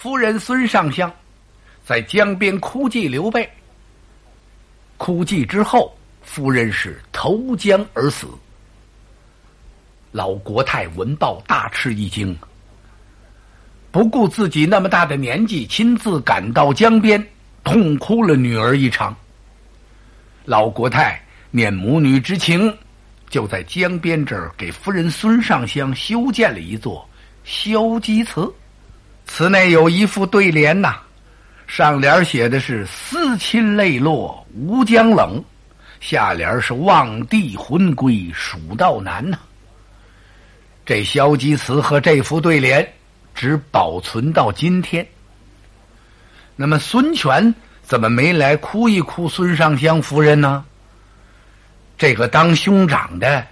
夫人孙尚香在江边哭祭刘备。哭祭之后，夫人是投江而死。老国泰闻报大吃一惊，不顾自己那么大的年纪，亲自赶到江边，痛哭了女儿一场。老国泰念母女之情，就在江边这儿给夫人孙尚香修建了一座消积祠，祠内有一副对联呐，上联写的是“思亲泪落吴江冷”，下联是“望帝魂归蜀道难”呐。这萧积祠和这副对联只保存到今天。那么孙权怎么没来哭一哭孙尚香夫人呢？这个当兄长的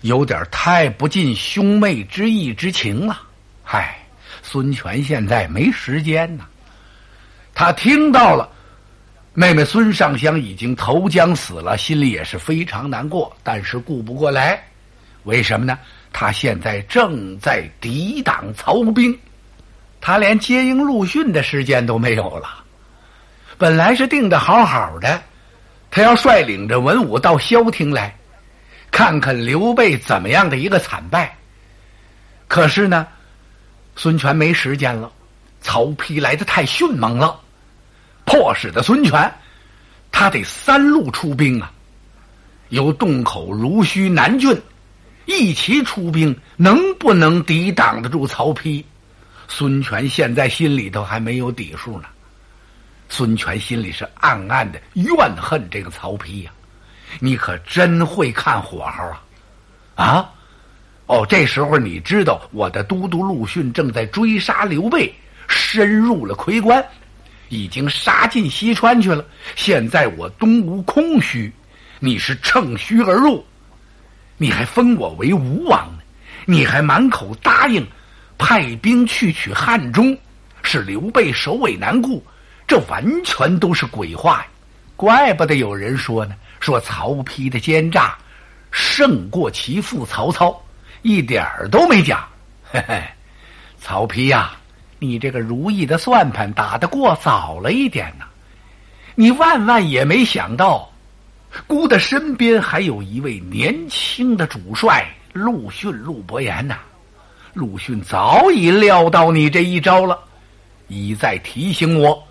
有点太不尽兄妹之义之情了。嗨，孙权现在没时间呢。他听到了妹妹孙尚香已经投江死了，心里也是非常难过，但是顾不过来。为什么呢？他现在正在抵挡曹兵，他连接应陆逊的时间都没有了。本来是定的好好的，他要率领着文武到萧亭来，看看刘备怎么样的一个惨败。可是呢，孙权没时间了，曹丕来的太迅猛了，迫使的孙权，他得三路出兵啊，由洞口、濡须、南郡。一齐出兵，能不能抵挡得住曹丕？孙权现在心里头还没有底数呢。孙权心里是暗暗的怨恨这个曹丕呀。你可真会看火候啊！啊，哦，这时候你知道我的都督陆逊正在追杀刘备，深入了夔关，已经杀进西川去了。现在我东吴空虚，你是乘虚而入。你还封我为吴王呢？你还满口答应派兵去取汉中，使刘备首尾难顾，这完全都是鬼话呀！怪不得有人说呢，说曹丕的奸诈胜过其父曹操，一点儿都没假。嘿嘿，曹丕呀，你这个如意的算盘打得过早了一点呐！你万万也没想到。孤的身边还有一位年轻的主帅陆逊、陆伯言呐。陆逊早已料到你这一招了，一再提醒我，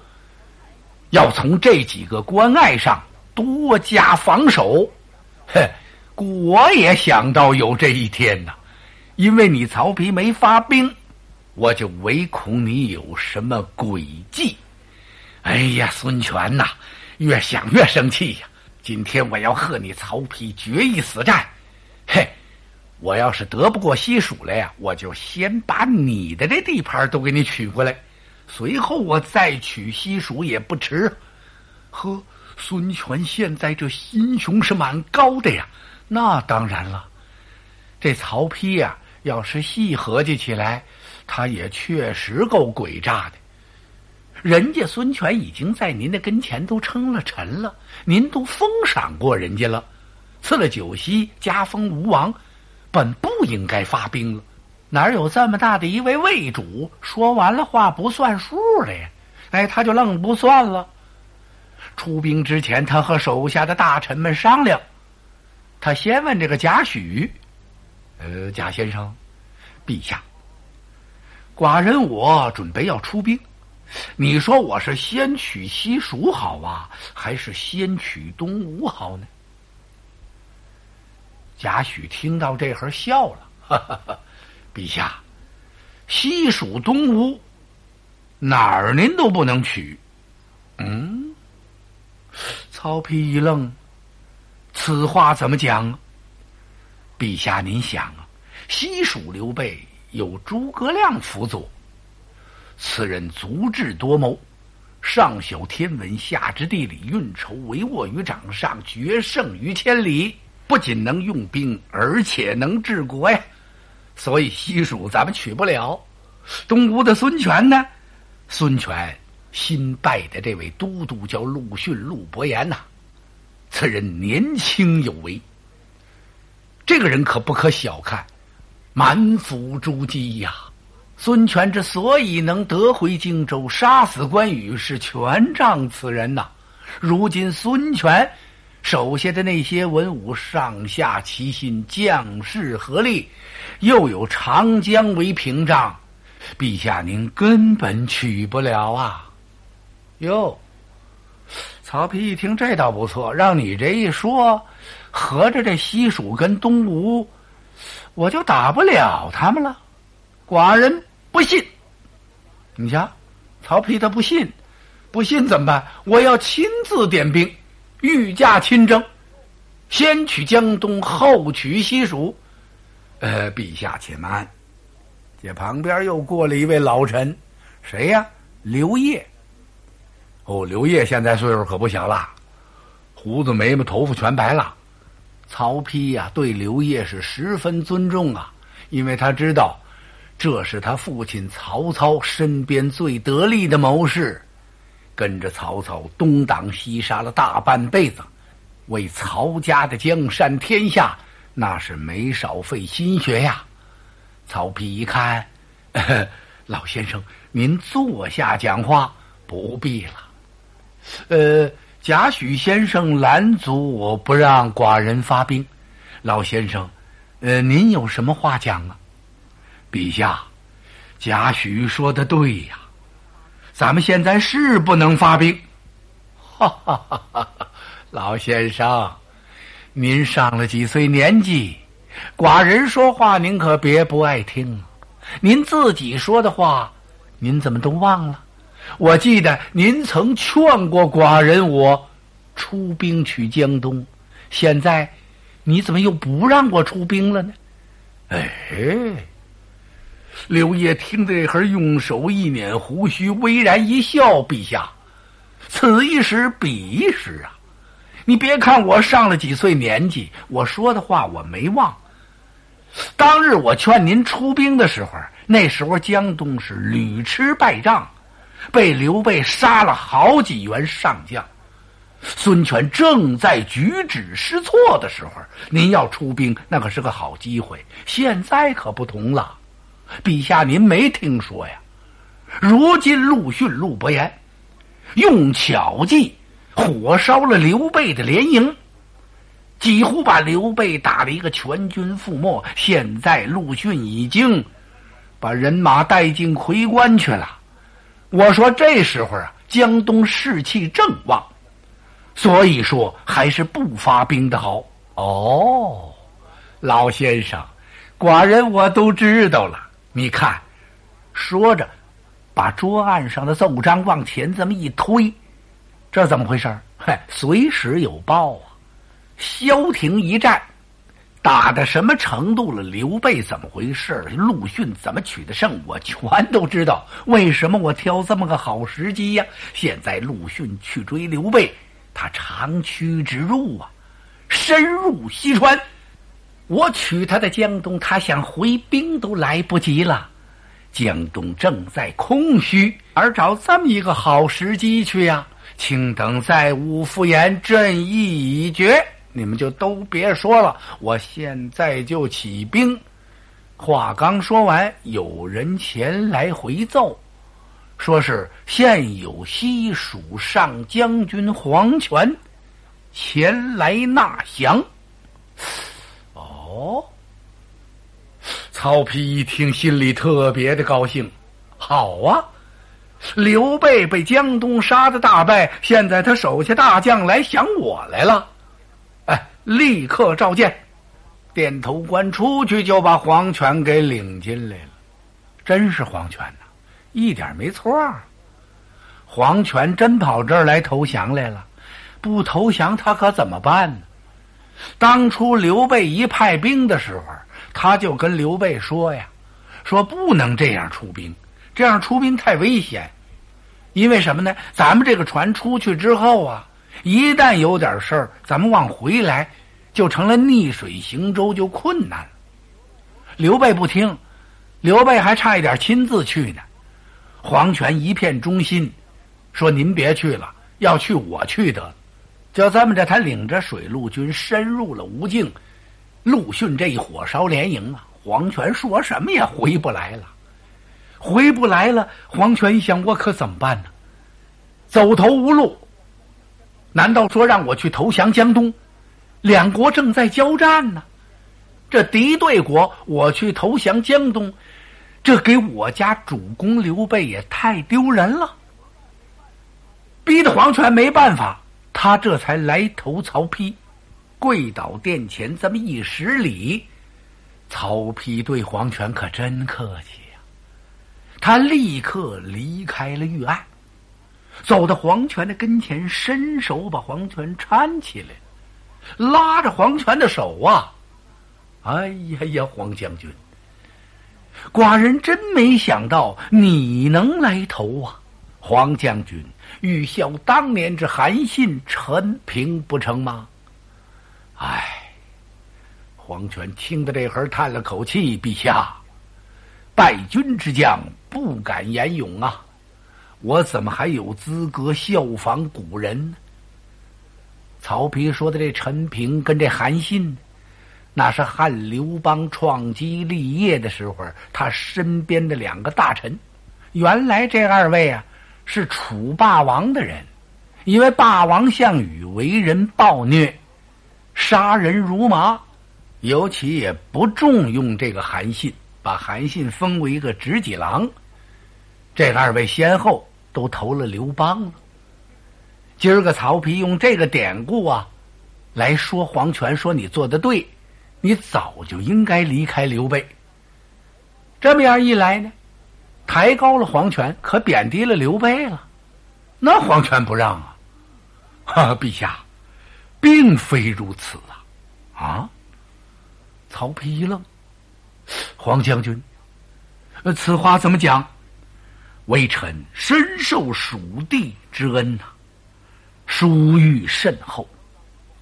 要从这几个关隘上多加防守。哼，我也想到有这一天呐，因为你曹丕没发兵，我就唯恐你有什么诡计。哎呀，孙权呐，越想越生气呀。今天我要和你曹丕决一死战，嘿！我要是得不过西蜀来呀，我就先把你的这地盘都给你取过来，随后我再取西蜀也不迟。呵，孙权现在这心胸是蛮高的呀。那当然了，这曹丕呀，要是细合计起来，他也确实够诡诈的。人家孙权已经在您的跟前都称了臣了，您都封赏过人家了，赐了酒席，加封吴王，本不应该发兵了。哪有这么大的一位魏主说完了话不算数的呀？哎，他就愣不算了。出兵之前，他和手下的大臣们商量，他先问这个贾诩：“呃，贾先生，陛下，寡人我准备要出兵。”你说我是先取西蜀好啊，还是先取东吴好呢？贾诩听到这会笑了，哈哈哈，陛下，西蜀东吴哪儿您都不能取。嗯，曹丕一愣，此话怎么讲？陛下您想，西蜀刘备有诸葛亮辅佐。此人足智多谋，上晓天文，下知地理，运筹帷幄于掌上，决胜于千里。不仅能用兵，而且能治国呀。所以西蜀咱们取不了。东吴的孙权呢？孙权新拜的这位都督叫陆逊，陆伯言呐。此人年轻有为，这个人可不可小看，满腹珠玑呀。孙权之所以能得回荆州，杀死关羽，是权仗此人呐。如今孙权手下的那些文武上下齐心，将士合力，又有长江为屏障，陛下您根本取不了啊！哟，曹丕一听这倒不错，让你这一说，合着这西蜀跟东吴，我就打不了他们了。寡人。不信，你瞧，曹丕他不信，不信怎么办？我要亲自点兵，御驾亲征，先取江东，后取西蜀。呃，陛下且慢，这旁边又过了一位老臣，谁呀？刘烨。哦，刘烨现在岁数可不小了，胡子眉毛头发全白了。曹丕呀，对刘烨是十分尊重啊，因为他知道。这是他父亲曹操身边最得力的谋士，跟着曹操东挡西杀了大半辈子，为曹家的江山天下那是没少费心血呀。曹丕一看，老先生您坐下讲话，不必了。呃，贾诩先生拦阻我不让寡人发兵，老先生，呃，您有什么话讲啊？陛下，贾诩说的对呀，咱们现在是不能发兵。哈哈哈哈老先生，您上了几岁年纪，寡人说话您可别不爱听。您自己说的话，您怎么都忘了？我记得您曾劝过寡人我出兵取江东，现在你怎么又不让我出兵了呢？哎。刘烨听这会儿，用手一捻胡须，微然一笑：“陛下，此一时，彼一时啊！你别看我上了几岁年纪，我说的话我没忘。当日我劝您出兵的时候，那时候江东是屡吃败仗，被刘备杀了好几员上将。孙权正在举止失措的时候，您要出兵，那可是个好机会。现在可不同了。”陛下，您没听说呀？如今陆逊、陆伯言用巧计火烧了刘备的连营，几乎把刘备打了一个全军覆没。现在陆逊已经把人马带进夔关去了。我说这时候啊，江东士气正旺，所以说还是不发兵的好。哦，老先生，寡人我都知道了。你看，说着，把桌案上的奏章往前这么一推，这怎么回事嗨，随时有报啊！萧亭一战打到什么程度了？刘备怎么回事？陆逊怎么取的胜？我全都知道。为什么我挑这么个好时机呀？现在陆逊去追刘备，他长驱直入啊，深入西川。我取他的江东，他想回兵都来不及了。江东正在空虚，而找这么一个好时机去呀？请等再无敷衍，朕意已决。你们就都别说了，我现在就起兵。话刚说完，有人前来回奏，说是现有西蜀上将军黄权前来纳降。哦，曹丕一听，心里特别的高兴。好啊，刘备被江东杀的大败，现在他手下大将来降我来了。立刻召见。点头官出去就把黄权给领进来了。真是黄权呐，一点没错。黄权真跑这儿来投降来了，不投降他可怎么办呢？当初刘备一派兵的时候，他就跟刘备说呀：“说不能这样出兵，这样出兵太危险。因为什么呢？咱们这个船出去之后啊，一旦有点事儿，咱们往回来就成了逆水行舟，就困难了。”刘备不听，刘备还差一点亲自去呢。黄权一片忠心，说：“您别去了，要去我去得了。”就这么着，他领着水陆军深入了吴境，陆逊这一火烧连营啊，黄权说什么也回不来了。回不来了。黄权一想，我可怎么办呢？走投无路。难道说让我去投降江东？两国正在交战呢，这敌对国，我去投降江东，这给我家主公刘备也太丢人了。逼得黄权没办法，他这才来投曹丕，跪倒殿前这么一施礼。曹丕对黄权可真客气呀，他立刻离开了御案。走到黄泉的跟前，伸手把黄泉搀起来，拉着黄泉的手啊！哎呀呀，黄将军，寡人真没想到你能来投啊！黄将军，欲效当年之韩信、陈平不成吗？唉，黄泉听到这会儿叹了口气：“陛下，败军之将不敢言勇啊。”我怎么还有资格效仿古人呢？曹丕说的这陈平跟这韩信，那是汉刘邦创基立业的时候，他身边的两个大臣。原来这二位啊，是楚霸王的人，因为霸王项羽为人暴虐，杀人如麻，尤其也不重用这个韩信，把韩信封为一个执戟郎。这二位先后。都投了刘邦了。今儿个曹丕用这个典故啊，来说黄权，说你做的对，你早就应该离开刘备。这么样一来呢，抬高了黄权，可贬低了刘备了。那黄权不让啊！哈，陛下，并非如此啊！啊！曹丕一愣，黄将军，此话怎么讲？微臣深受蜀地之恩呐，殊遇甚厚。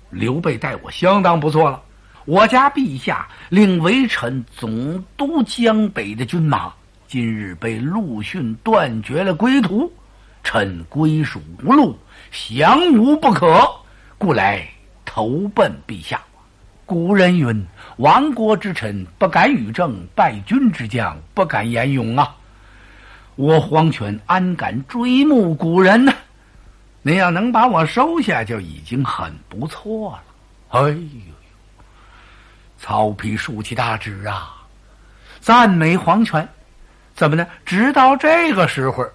刘备待我相当不错了。我家陛下令微臣总督江北的军马，今日被陆逊断绝了归途，臣归属无路，降无不可，故来投奔陛下。古人云：“亡国之臣不敢与政，败军之将不敢言勇啊。”我黄权安敢追慕古人呢？您要能把我收下，就已经很不错了。哎呦呦！曹丕竖起大指啊，赞美黄权。怎么呢？直到这个时候，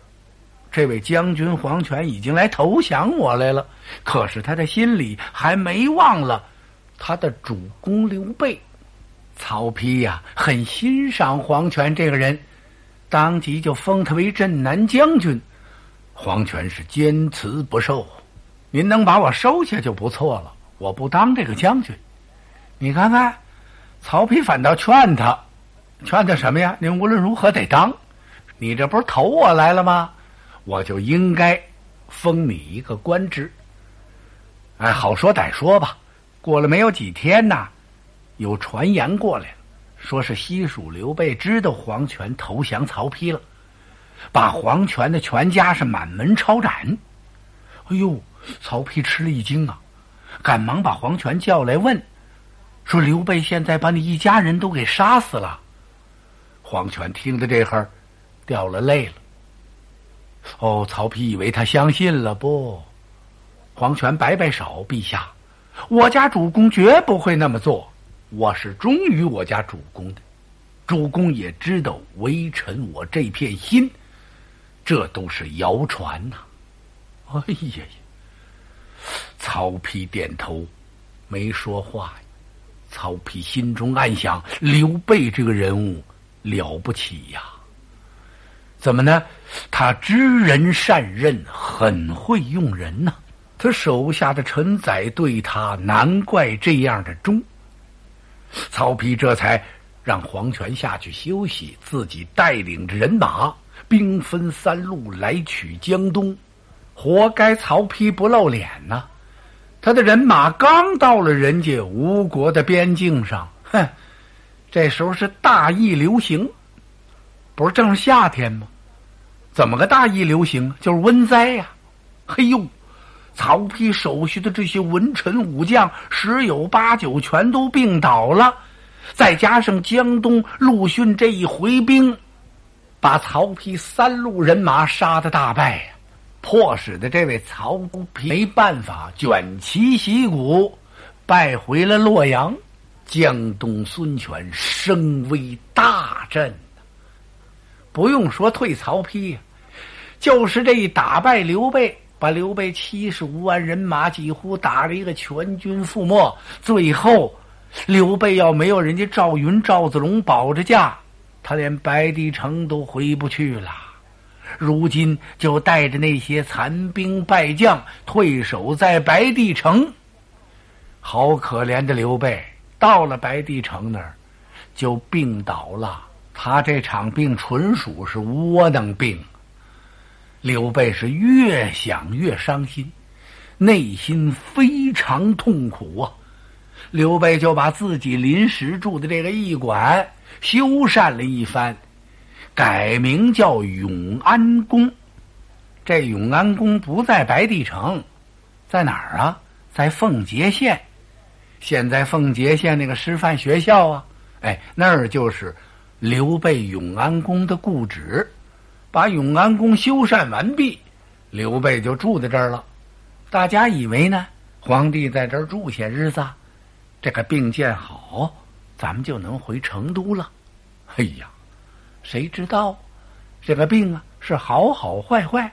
这位将军黄权已经来投降我来了。可是他的心里还没忘了他的主公刘备。曹丕呀，很欣赏黄权这个人。当即就封他为镇南将军，黄权是坚持不受。您能把我收下就不错了，我不当这个将军。你看看，曹丕反倒劝他，劝他什么呀？您无论如何得当，你这不是投我来了吗？我就应该封你一个官职。哎，好说歹说吧。过了没有几天呐，有传言过来了。说是西蜀刘备知道黄权投降曹丕了，把黄权的全家是满门抄斩。哎呦，曹丕吃了一惊啊，赶忙把黄权叫来问，说刘备现在把你一家人都给杀死了。黄权听得这会儿掉了泪了。哦，曹丕以为他相信了不？黄权摆摆手，陛下，我家主公绝不会那么做。我是忠于我家主公的，主公也知道微臣我这片心，这都是谣传呐。哎呀呀！曹丕点头，没说话。曹丕心中暗想：刘备这个人物了不起呀！怎么呢？他知人善任，很会用人呐。他手下的臣宰对他难怪这样的忠。曹丕这才让黄权下去休息，自己带领着人马，兵分三路来取江东。活该曹丕不露脸呐！他的人马刚到了人家吴国的边境上，哼，这时候是大疫流行，不是正是夏天吗？怎么个大疫流行？就是瘟灾呀！嘿呦！曹丕手下的这些文臣武将，十有八九全都病倒了，再加上江东陆逊这一回兵，把曹丕三路人马杀的大败，迫使的这位曹丕没办法，卷旗息鼓，败回了洛阳。江东孙权声威大振，不用说退曹丕，就是这一打败刘备，把刘备七十五万人马几乎打了一个全军覆没。最后，刘备要没有人家赵云、赵子龙保着驾。他连白帝城都回不去了，如今就带着那些残兵败将退守在白帝城。好可怜的刘备，到了白帝城那儿就病倒了。他这场病纯属是窝囊病。刘备是越想越伤心，内心非常痛苦啊。刘备就把自己临时住的这个驿馆。修缮了一番，改名叫永安宫。这永安宫不在白帝城，在哪儿啊？在奉节县。现在奉节县那个师范学校啊，哎，那儿就是刘备永安宫的故址。把永安宫修缮完毕，刘备就住在这儿了。大家以为呢，皇帝在这儿住些日子，这个病见好。咱们就能回成都了。哎呀，谁知道这个病啊是好好坏坏，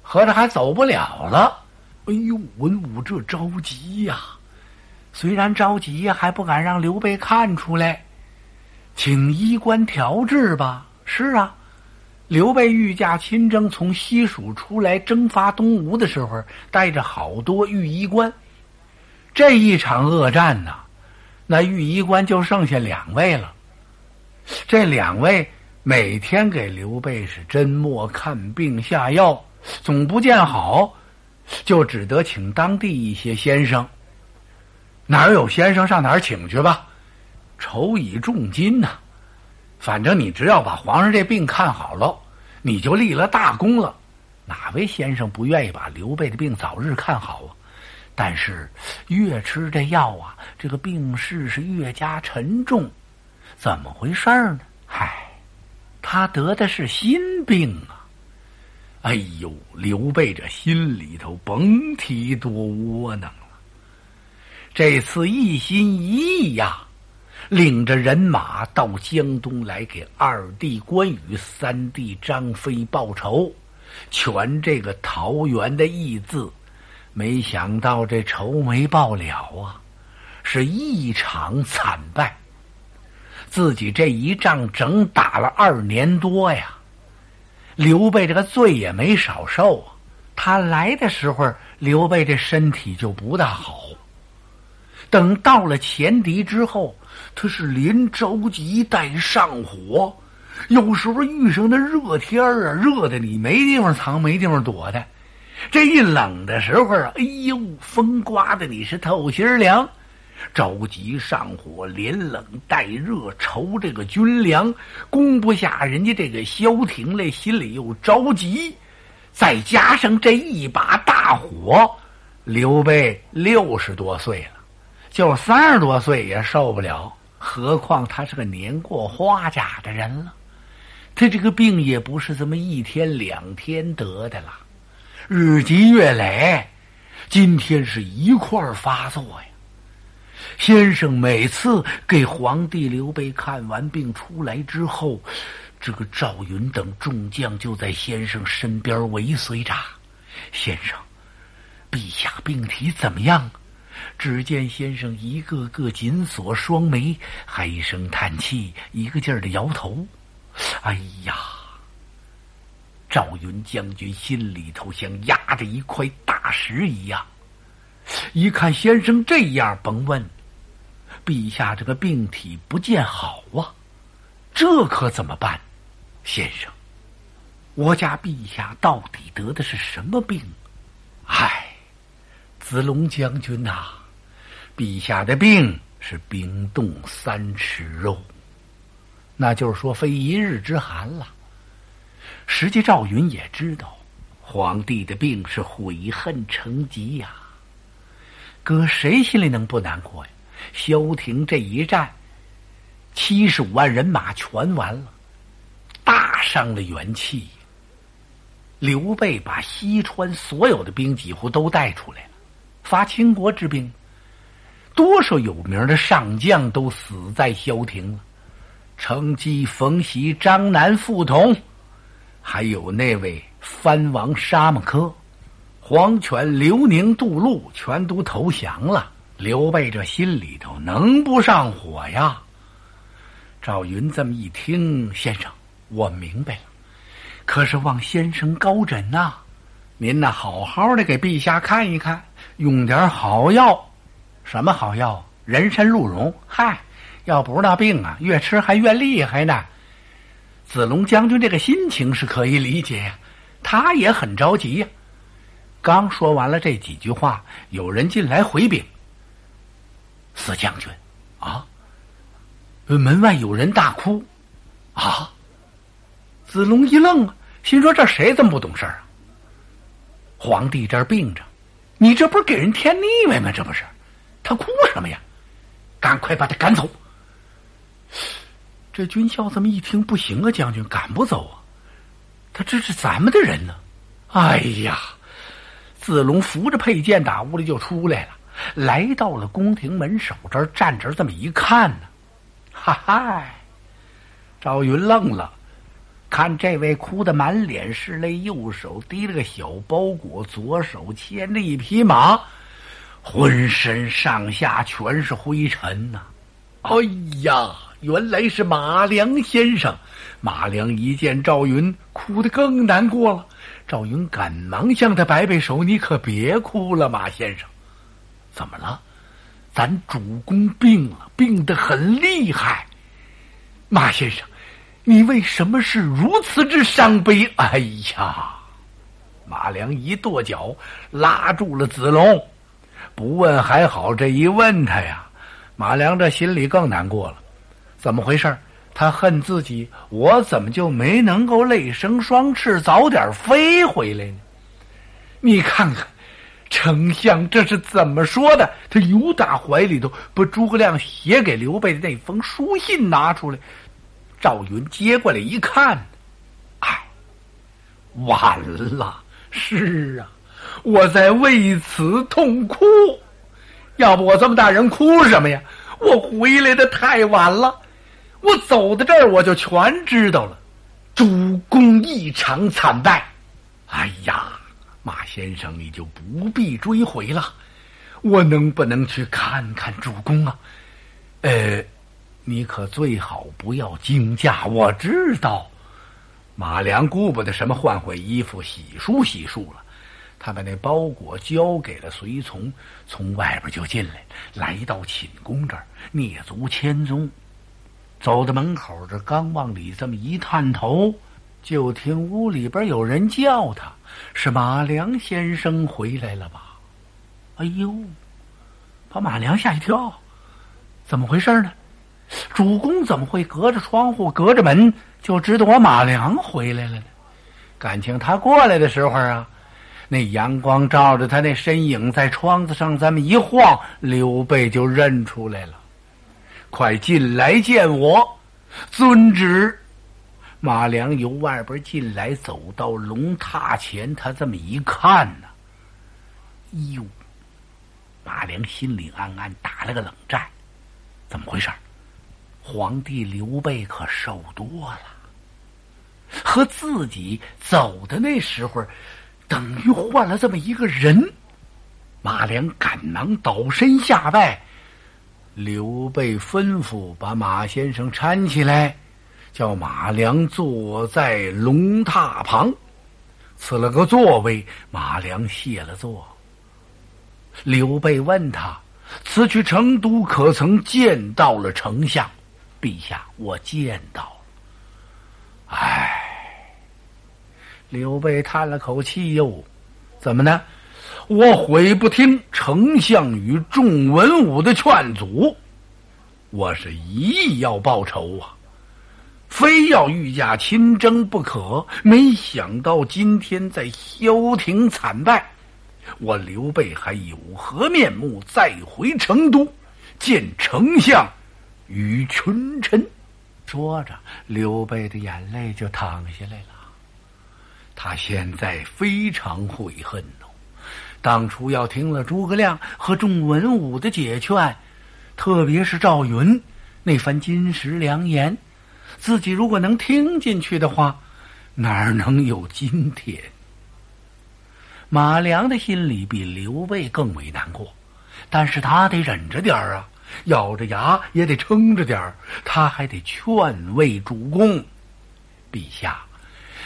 合着还走不了了。哎呦，文武这着急呀！虽然着急呀，还不敢让刘备看出来，请医官调治吧。是啊，刘备御驾亲征，从西蜀出来征伐东吴的时候，带着好多御医官。这一场恶战呐！那御医官就剩下两位了，这两位每天给刘备是针墨看病下药，总不见好，就只得请当地一些先生。哪儿有先生上哪儿请去吧，酬以重金呐。反正你只要把皇上这病看好了，你就立了大功了。哪位先生不愿意把刘备的病早日看好啊？但是越吃这药啊，这个病势是越加沉重，怎么回事呢？嗨，他得的是心病啊！哎呦，刘备这心里头甭提多窝囊了。这次一心一意呀，领着人马到江东来给二弟关羽、三弟张飞报仇，全这个桃园的义字。没想到这仇没报了啊，是一场惨败。自己这一仗整打了二年多呀，刘备这个罪也没少受啊。他来的时候，刘备这身体就不大好。等到了前敌之后，他是连着急带上火，有时候遇上那热天啊，热的你没地方藏，没地方躲的。这一冷的时候啊，哎呦，风刮的你是透心凉，着急上火，连冷带热，愁这个军粮攻不下，人家这个萧亭嘞，心里又着急，再加上这一把大火，刘备六十多岁了，就三十多岁也受不了，何况他是个年过花甲的人了，他这个病也不是这么一天两天得的了。日积月累，今天是一块发作呀。先生每次给皇帝刘备看完病出来之后，这个赵云等众将就在先生身边尾随着。先生，陛下病体怎么样？只见先生一个个紧锁双眉，还一声叹气，一个劲儿的摇头。哎呀！赵云将军心里头像压着一块大石一样，一看先生这样，甭问，陛下这个病体不见好啊，这可怎么办？先生，我家陛下到底得的是什么病？唉，子龙将军呐，陛下的病是冰冻三尺肉，那就是说非一日之寒了。实际赵云也知道，皇帝的病是悔恨成疾呀。搁谁心里能不难过呀？萧亭这一战，七十五万人马全完了，大伤了元气。刘备把西川所有的兵几乎都带出来了，伐秦国之兵，多少有名的上将都死在萧亭了，程基、冯袭、张南、傅同，还有那位藩王沙漠柯、黄权、刘宁、杜陆，全都投降了。刘备这心里头能不上火呀？赵云这么一听，先生，我明白了。可是望先生高枕呐，您呐好好的给陛下看一看，用点好药。什么好药？人参鹿茸。嗨，要不是那病啊，越吃还越厉害呢。子龙将军这个心情是可以理解呀，他也很着急呀。刚说完了这几句话，有人进来回禀：“四将军，啊，门外有人大哭，啊。”子龙一愣啊，心说：“这谁这么不懂事儿啊？皇帝这儿病着，你这不是给人添腻歪吗？这不是？他哭什么呀？赶快把他赶走！”这军校这么一听，不行啊，将军赶不走啊，他这是咱们的人呢。哎呀，子龙扶着佩剑打屋里就出来了，来到了宫廷门首这儿站着，这么一看呢，哈哈，赵云愣了。看这位哭得满脸是泪，右手提了个小包裹，左手牵着一匹马，浑身上下全是灰尘呐！哎呀，原来是马良先生。马良一见赵云，哭得更难过了。赵云赶忙向他摆摆手：“你可别哭了，马先生，怎么了？咱主公病了，病得很厉害。马先生。”你为什么是如此之伤悲？哎呀！马良一跺脚，拉住了子龙。不问还好，这一问他呀，马良这心里更难过了。怎么回事？他恨自己，我怎么就没能够累生双翅，早点飞回来呢？你看看，丞相这是怎么说的？他由打怀里头把诸葛亮写给刘备的那封书信拿出来。赵云接过来一看，哎，晚了！是啊，我在为此痛哭。要不我这么大人哭什么呀？我回来的太晚了，我走到这儿我就全知道了。主公一场惨败，哎呀，马先生你就不必追悔了。我能不能去看看主公啊？呃。你可最好不要惊驾，我知道。马良顾不得什么换换衣服、洗漱洗漱了，他把那包裹交给了随从，从外边就进来，来到寝宫这儿，蹑足谦宗，走到门口这，刚往里这么一探头，就听屋里边有人叫他：“是马良先生回来了吧？”哎呦，把马良吓一跳，怎么回事呢？主公怎么会隔着窗户、隔着门就知道我马良回来了呢？感情他过来的时候啊，那阳光照着他那身影在窗子上这么一晃，刘备就认出来了。快进来见我，遵旨。马良由外边进来，走到龙榻前，他这么一看呢，哟，马良心里暗暗打了个冷战，怎么回事？皇帝刘备可瘦多了，和自己走的那时候，等于换了这么一个人。马良赶忙倒身下拜，刘备吩咐把马先生搀起来，叫马良坐在龙榻旁，赐了个座位。马良谢了座。刘备问他：“此去成都，可曾见到了丞相？”陛下，我见到了。唉，刘备叹了口气，哟，怎么呢？我悔不听丞相与众文武的劝阻，我是一意要报仇啊，非要御驾亲征不可。没想到今天在萧亭惨败，我刘备还有何面目再回成都见丞相？与群臣，说着，刘备的眼泪就淌下来了。他现在非常悔恨哦，当初要听了诸葛亮和众文武的解劝，特别是赵云那番金石良言，自己如果能听进去的话，哪能有今天？马良的心里比刘备更为难过，但是他得忍着点儿啊。咬着牙也得撑着点儿，他还得劝慰主公。陛下，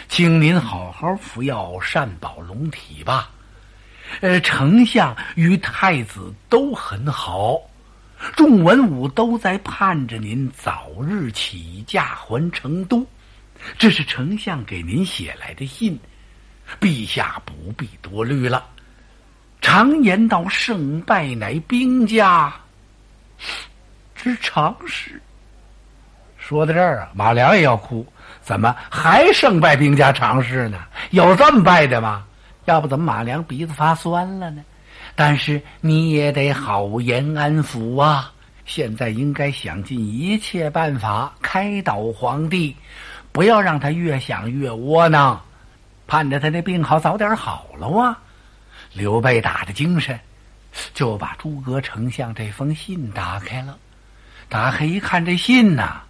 请您好好服药，善保龙体吧。呃，丞相与太子都很好，众文武都在盼着您早日起驾还成都。这是丞相给您写来的信，陛下不必多虑了。常言道，胜败乃兵家。之常事。说到这儿啊，马良也要哭。怎么还胜败兵家常事呢？有这么败的吗？要不怎么马良鼻子发酸了呢？但是你也得好言安抚啊！现在应该想尽一切办法开导皇帝，不要让他越想越窝囊，盼着他那病好早点好了啊！刘备打的精神。就把诸葛丞相这封信打开了，打开一看，这信呐，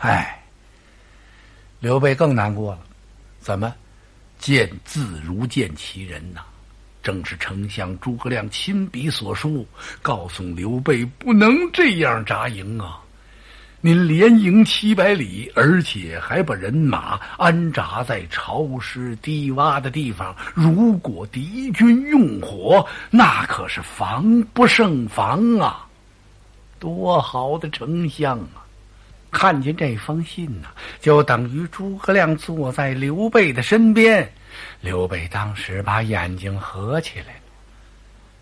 哎，刘备更难过了。怎么见字如见其人呐？正是丞相诸葛亮亲笔所书，告诉刘备不能这样扎营啊。您连营七百里，而且还把人马安扎在潮湿低洼的地方。如果敌军用火，那可是防不胜防啊！多好的丞相啊！看见这封信呢，就等于诸葛亮坐在刘备的身边。刘备当时把眼睛合起来了，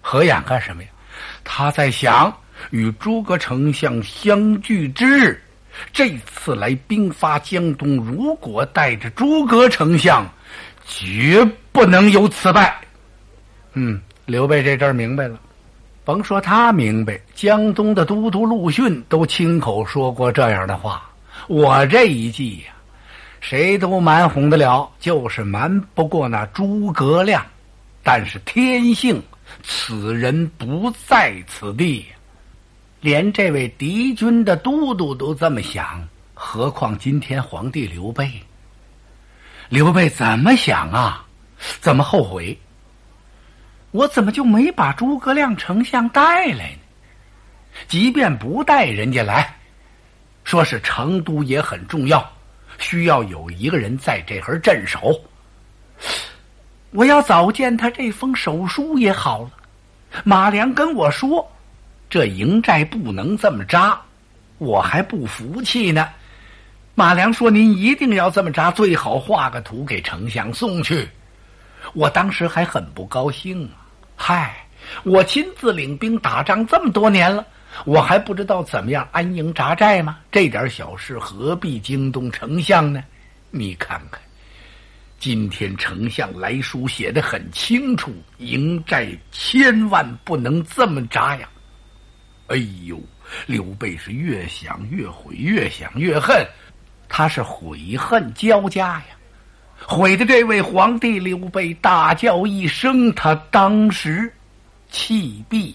合眼干什么呀？他在想。与诸葛丞相相聚之日，这次来兵发江东，如果带着诸葛丞相，绝不能有此败。嗯，刘备这阵儿明白了，甭说他明白，江东的都督陆逊都亲口说过这样的话。我这一计呀，谁都蛮哄得了，就是瞒不过那诸葛亮。但是天性，此人不在此地。连这位敌军的都督都这么想，何况今天皇帝刘备？刘备怎么想啊？怎么后悔？我怎么就没把诸葛亮丞相带来呢？即便不带人家来，说是成都也很重要，需要有一个人在这儿镇守。我要早见他这封手书也好了。马良跟我说。这营寨不能这么扎，我还不服气呢。马良说：“您一定要这么扎，最好画个图给丞相送去。”我当时还很不高兴啊！嗨，我亲自领兵打仗这么多年了，我还不知道怎么样安营扎寨吗？这点小事何必惊动丞相呢？你看看，今天丞相来书写的很清楚，营寨千万不能这么扎呀。哎呦，刘备是越想越悔，越想越恨，他是悔恨交加呀！悔的这位皇帝刘备大叫一声，他当时气毙。